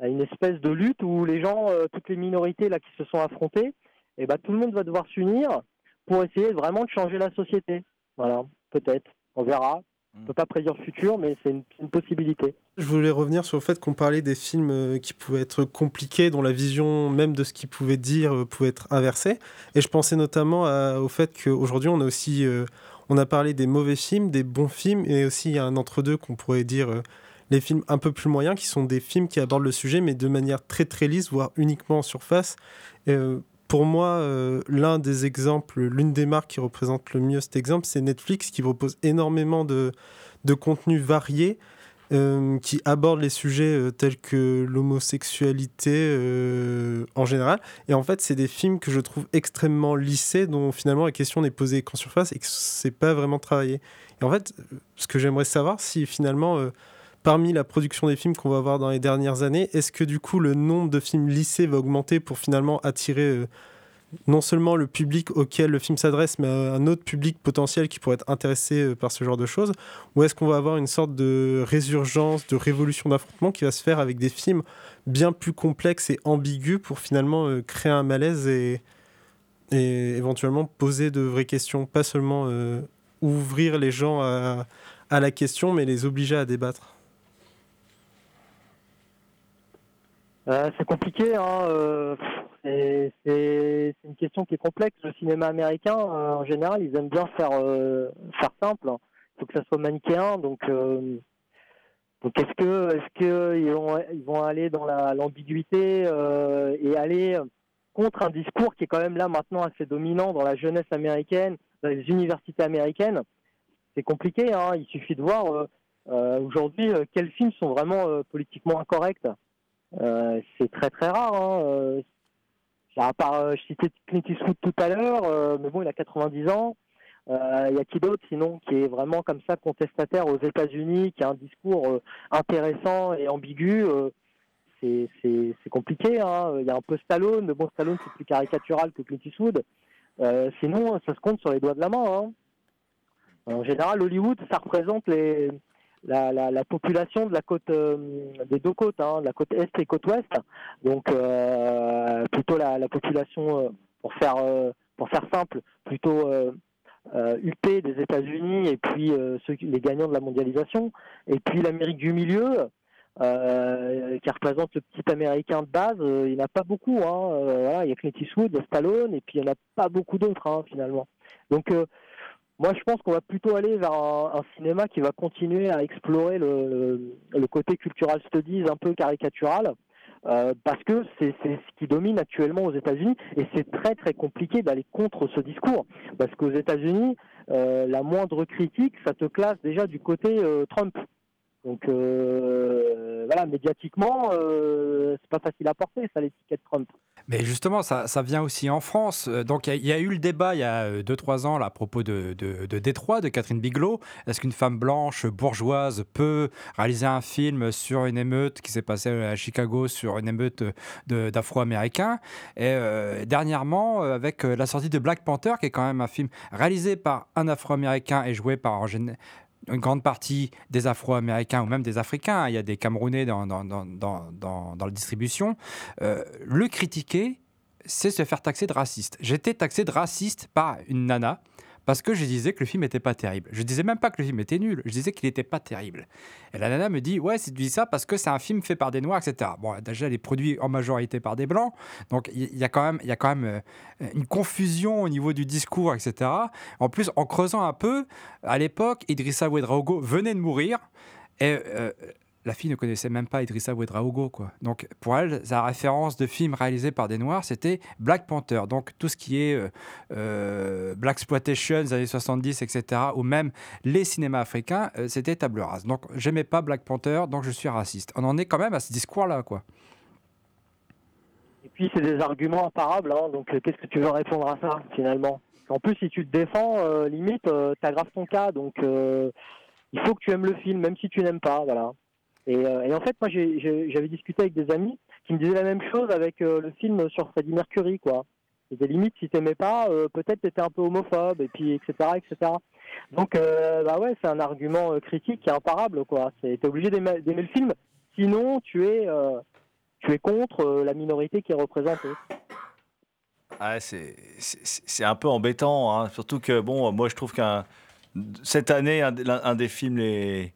à une espèce de lutte où les gens, euh, toutes les minorités là qui se sont affrontées, et ben tout le monde va devoir s'unir pour essayer vraiment de changer la société. Voilà, peut-être. On verra. On peut pas prédire le futur, mais c'est une, possibilité. Je voulais revenir sur le fait qu'on parlait des films qui pouvaient être compliqués, dont la vision même de ce qu'ils pouvaient dire pouvait être inversée. Et je pensais notamment à- au fait qu'aujourd'hui, on a aussi, euh, on a parlé des mauvais films, des bons films, et aussi il y a un entre-deux qu'on pourrait dire euh, les films un peu plus moyens, qui sont des films qui abordent le sujet, mais de manière très très lisse, voire uniquement en surface. Euh, pour moi, euh, l'un des exemples, l'une des marques qui représente le mieux cet exemple, c'est Netflix, qui propose énormément de, de contenus variés euh, qui abordent les sujets euh, tels que l'homosexualité euh, en général. Et en fait, c'est des films que je trouve extrêmement lissés, dont finalement la question n'est posée qu'en surface et que c'est pas vraiment travaillé. Et en fait, ce que j'aimerais savoir, si finalement, parmi la production des films qu'on va voir dans les dernières années, est-ce que du coup le nombre de films lissés va augmenter pour finalement attirer non seulement le public auquel le film s'adresse, mais un autre public potentiel qui pourrait être intéressé euh, par ce genre de choses. Ou est-ce qu'on va avoir une sorte de résurgence, de révolution d'affrontement qui va se faire avec des films bien plus complexes et ambigus pour finalement euh, créer un malaise et, éventuellement poser de vraies questions, pas seulement euh, ouvrir les gens à, la question, mais les obliger à débattre? Euh, c'est compliqué, hein, euh, c'est une question qui est complexe. Le cinéma américain, euh, en général, ils aiment bien faire, euh, faire simple. Il faut que ça soit manichéen. Donc, euh, donc est-ce que, est-ce que ils vont, ils vont aller dans la- l'ambiguïté euh, et aller contre un discours qui est quand même là maintenant assez dominant dans la jeunesse américaine, dans les universités américaines? C'est compliqué. Hein, il suffit de voir euh, euh, aujourd'hui quels films sont vraiment politiquement incorrects. Euh, c'est très très rare. Hein. À part, euh, je citais Clint Eastwood tout à l'heure, euh, mais bon, il a 90 ans. Euh, Il y a qui d'autre sinon qui est vraiment comme ça contestataire aux États-Unis, qui a un discours intéressant et ambigu C'est compliqué. hein. Il y a un peu Stallone, mais bon, Stallone c'est plus caricatural que Clint Eastwood. Sinon, ça se compte sur les doigts de la main. hein. En général, Hollywood, ça représente les, la, la, la population de la côte euh, des deux côtes, hein, la côte est et côte ouest. Donc euh, plutôt la, la population, euh, pour faire pour faire simple, plutôt UP des États-Unis et puis les gagnants de la mondialisation. Et puis l'Amérique du milieu, qui représente le petit Américain de base, il n'y en a pas beaucoup. Hein, il y a Clint Eastwood, Stallone, et puis il n'y en a pas beaucoup d'autres hein, finalement. Donc moi, je pense qu'on va plutôt aller vers un, cinéma qui va continuer à explorer le, le, côté cultural studies un peu caricatural, euh, parce que c'est c'est ce qui domine actuellement aux États-Unis, et c'est très très compliqué d'aller contre ce discours, parce qu'aux États-Unis, euh, la moindre critique, ça te classe déjà du côté euh, Trump. Donc euh, voilà, médiatiquement, euh, c'est pas facile à porter, ça l'étiquette Trump. Mais justement, ça, ça vient aussi en France. Euh, Donc, il y, a- eu le débat il y a 2-3 ans là, à propos de, de, de Détroit, de Catherine Bigelow. Est-ce qu'une femme blanche bourgeoise peut réaliser un film sur une émeute qui s'est passée à Chicago, sur une émeute d'Afro-Américains? Et euh, dernièrement, euh, avec euh, la sortie de Black Panther, qui est quand même un film réalisé par un Afro-Américain et joué par en une grande partie des Afro-Américains ou même des Africains, hein. il y a des Camerounais dans, dans, dans, dans, la distribution, euh, le critiquer, c'est se faire taxer de raciste. J'étais taxé de raciste par une nana parce que je disais que le film n'était pas terrible. Je disais même pas que le film était nul, je disais qu'il n'était pas terrible. Et la nana me dit Ouais, c'est- tu dis ça parce que c'est un film fait par des noirs, etc. Bon, déjà, il est produit en majorité par des blancs, donc il y, a quand même, y a quand même euh, une confusion au niveau du discours, etc. En plus, en creusant un peu, à l'époque, Idrissa Ouedraogo venait de mourir. Et euh, la fille ne connaissait même pas Idrissa Ouedraogo, quoi. Donc, pour elle, sa référence de film réalisé par des Noirs, c'était Black Panther. Donc, tout ce qui est euh, euh, Black Exploitation des années 70, etc., ou même les cinémas africains, euh, c'était table rase. Donc, j'aimais pas Black Panther, donc je suis raciste. On en est quand même à ce discours-là, quoi. Et puis c'est des arguments imparables, hein, donc qu'est-ce que tu veux répondre à ça finalement? En plus, si tu te défends, limite, t'aggraves ton cas, donc il faut que tu aimes le film, même si tu n'aimes pas, voilà. Et, euh, et en fait, moi, j'avais discuté avec des amis qui me disaient la même chose avec euh, le film sur Freddie Mercury, quoi. Et des limites, si t'aimais pas, euh, peut-être t'étais un peu homophobe, et puis etc., etc. Donc, bah ouais, c'est un argument critique qui est imparable, quoi. T'es obligé d'aimer le film, sinon tu es tu es contre la minorité qui est représentée. Ah, c'est un peu embêtant, hein. surtout que, bon, moi je trouve qu'un cette année, un des films les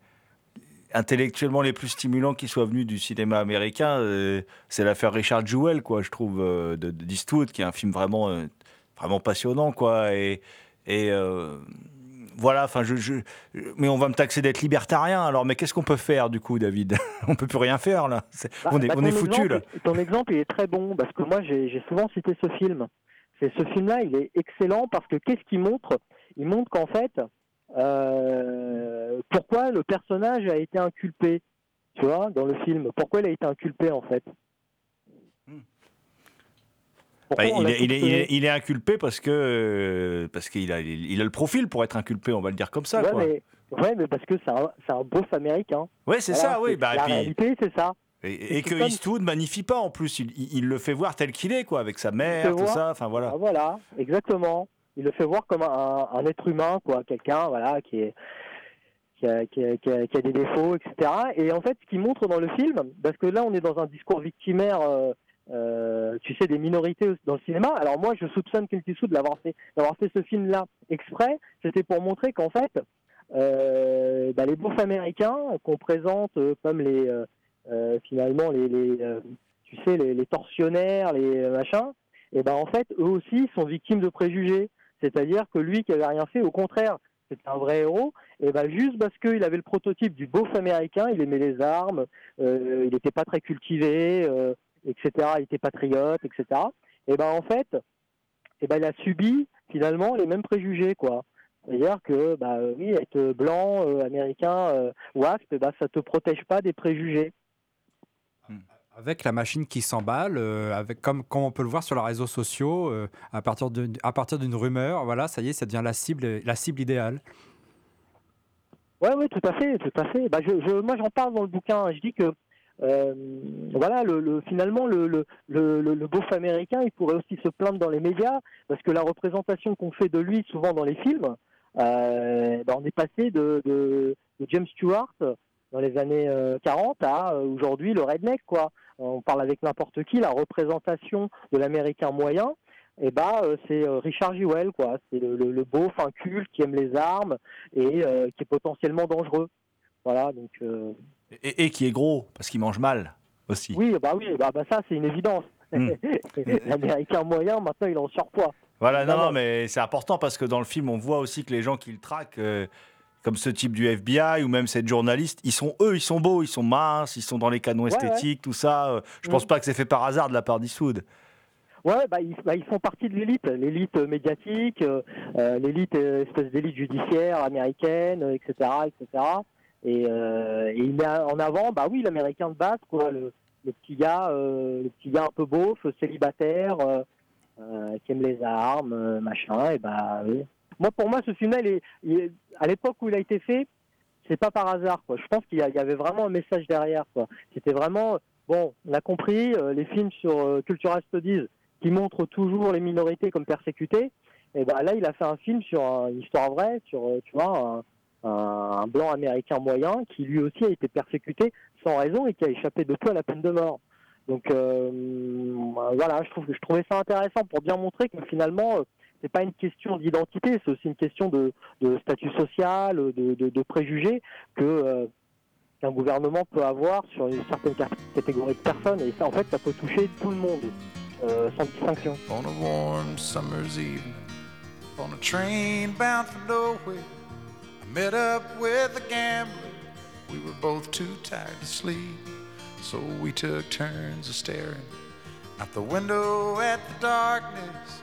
intellectuellement les plus stimulants qui soit venu du cinéma américain, euh, c'est l'affaire Richard Jewell, quoi, je trouve, euh, de, de d'Eastwood, qui est un film vraiment, euh, vraiment passionnant, quoi, et, et euh, voilà, enfin, je, je- mais on va me taxer d'être libertarien, alors, mais qu'est-ce qu'on peut faire, du coup, David On peut plus rien faire, là. Bah, on est, bah, on ton est foutu, là. Ton exemple il est très bon parce que moi j'ai j'ai souvent cité ce film. C'est ce film-là, il est excellent parce que qu'est-ce qu'il montre? Il montre qu'en fait, euh, pourquoi le personnage a été inculpé, tu vois, dans le film? Pourquoi il a été inculpé en fait? Pourquoi Bah, il, est, il, est, il, soupçonné est, il est inculpé parce que euh, parce qu'il a, il, a le profil pour être inculpé, on va le dire comme ça. ouais, quoi. mais, ouais, mais parce que c'est un, un boss américain. Ouais, c'est Voilà, ça, oui. Bah, et la puis- réalité, c'est ça. Et, que comme- Eastwood magnifie pas en plus, il, le fait voir tel qu'il est, quoi, avec sa mère, tout voir. ça. Enfin voilà. Ah, voilà, exactement. Il le fait voir comme un, être humain, quoi, quelqu'un, voilà, qui est qui a, qui, a, qui a- des défauts, etc. Et en fait, ce qu'il montre dans le film, parce que là, on est dans un discours victimaire, euh, euh, tu sais, des minorités dans le cinéma. Alors moi, je soupçonne Clint Eastwood d'avoir fait, d'avoir fait ce film-là exprès. C'était pour montrer qu'en fait, euh, bah, les beaufs américains qu'on présente comme les, finalement, les, les tu sais, les, les les machins, et ben en fait, eux aussi sont victimes de préjugés. C'est-à-dire que lui qui avait rien fait, au contraire, c'était un vrai héros. Et ben juste parce qu'il avait le prototype du beauf américain, il aimait les armes, euh, il n'était pas très cultivé, euh, etc. Il était patriote, etc. Et ben en fait, et ben il a subi finalement les mêmes préjugés, quoi. C'est-à-dire que bah oui, être blanc, euh, américain, WASP, eh ben, ça te protège pas des préjugés. Avec la machine qui s'emballe, euh, comme, on peut le voir sur les réseaux sociaux, euh, à partir d'une rumeur, voilà, ça y est, ça devient la cible, la cible idéale. Ouais, oui, tout à fait, tout à fait. Bah, moi, j'en parle dans le bouquin. Je dis que euh, voilà, le, le- finalement, le, le, beauf américain, il pourrait aussi se plaindre dans les médias parce que la représentation qu'on fait de lui, souvent dans les films, bah, on est passé de, de, James Stewart dans les années euh, 40 à aujourd'hui le redneck, quoi. On parle avec n'importe qui, la représentation de l'américain moyen. Et bah, euh, c'est euh, Richard Jewell, quoi. C'est le, le, le beauf inculte qui aime les armes et euh, qui est potentiellement dangereux. Voilà, donc Et, et qui est gros, parce qu'il mange mal aussi. oui, bah oui, bah, bah ça c'est une évidence. Hmm. L'américain moyen, maintenant, il est en surpoids. Voilà, non, Non, mais c'est important parce que dans le film, on voit aussi que les gens qui le traquent, comme ce type du FBI ou même cette journaliste, ils sont eux, ils sont beaux, ils sont minces, ils sont dans les canons Ouais, esthétiques, tout ça. euh, je Mm. pense pas que c'est fait par hasard de la part d'Eastwood. Ouais, bah ils, bah, ils font partie de l'élite, l'élite médiatique, euh, euh, l'élite, euh, espèce d'élite judiciaire américaine, euh, etc., etc. Et, euh, et il met en avant, bah oui, l'américain de base, quoi, le, le petit gars, euh, le petit gars un peu beauf, célibataire, euh, euh, qui aime les armes, euh, machin. Et bah, oui. Moi, pour moi, ce film-là, à l'époque où il a été fait, c'est pas par hasard. Je pense qu'il y, avait vraiment un message derrière. C'était vraiment, bon, on a compris, euh, les films sur euh, Cultural Studies qui montrent toujours les minorités comme persécutées. Et ben là, il a fait un film sur un- une histoire vraie, sur, euh, tu vois, un, blanc américain moyen qui lui aussi a été persécuté sans raison et qui a échappé de peu à la peine de mort. Donc voilà, je trouvais ça intéressant pour bien montrer que finalement, c'est pas une question d'identité, c'est aussi une question de, de statut social, de, de- de préjugés que euh, qu'un gouvernement peut avoir sur une certaine cat- catégorie de personnes. Et ça, en fait, ça peut toucher tout le monde euh, sans distinction. on a warm summer's evening on a train bound for nowhere. I met up with a gambler. We were both too tired to sleep, so we took turns of staring out the window at the darkness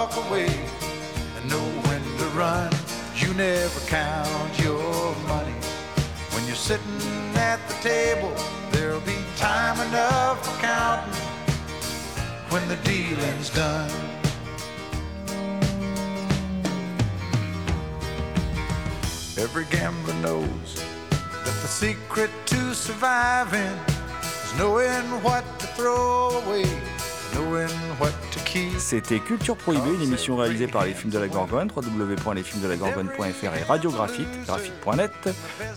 walk away, and know when to run. You never count your money. When you're sitting at the table, there'll be time enough for counting when the dealing's done. Every gambler knows that the secret to surviving is knowing what to throw away, knowing what. C'était Culture Prohibée, une émission réalisée par les films de la Gorgone, www.lesfilmsdelagorgone.fr et radiographite, graphite.net.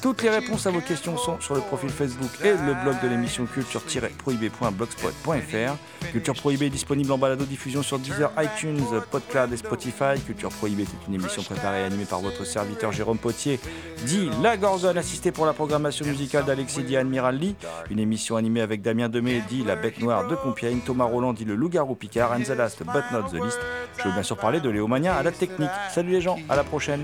Toutes les réponses à vos questions sont sur le profil Facebook et le blog de l'émission culture-prohibée.blogspot.fr. Culture Prohibée est disponible en balado-diffusion sur Deezer, iTunes, Podcloud et Spotify. Culture Prohibée est une émission préparée et animée par votre serviteur Jérôme Potier, dit La Gorgone, assisté pour la programmation musicale d'Alexis Di Admiral Lee. Une émission animée avec Damien Demey, dit La Bête Noire de Compiègne, Thomas Roland, dit Le Loup-Garou Picard, the last but not the least. Je veux bien sûr parler de Léomania à la technique. Salut les gens, à la prochaine.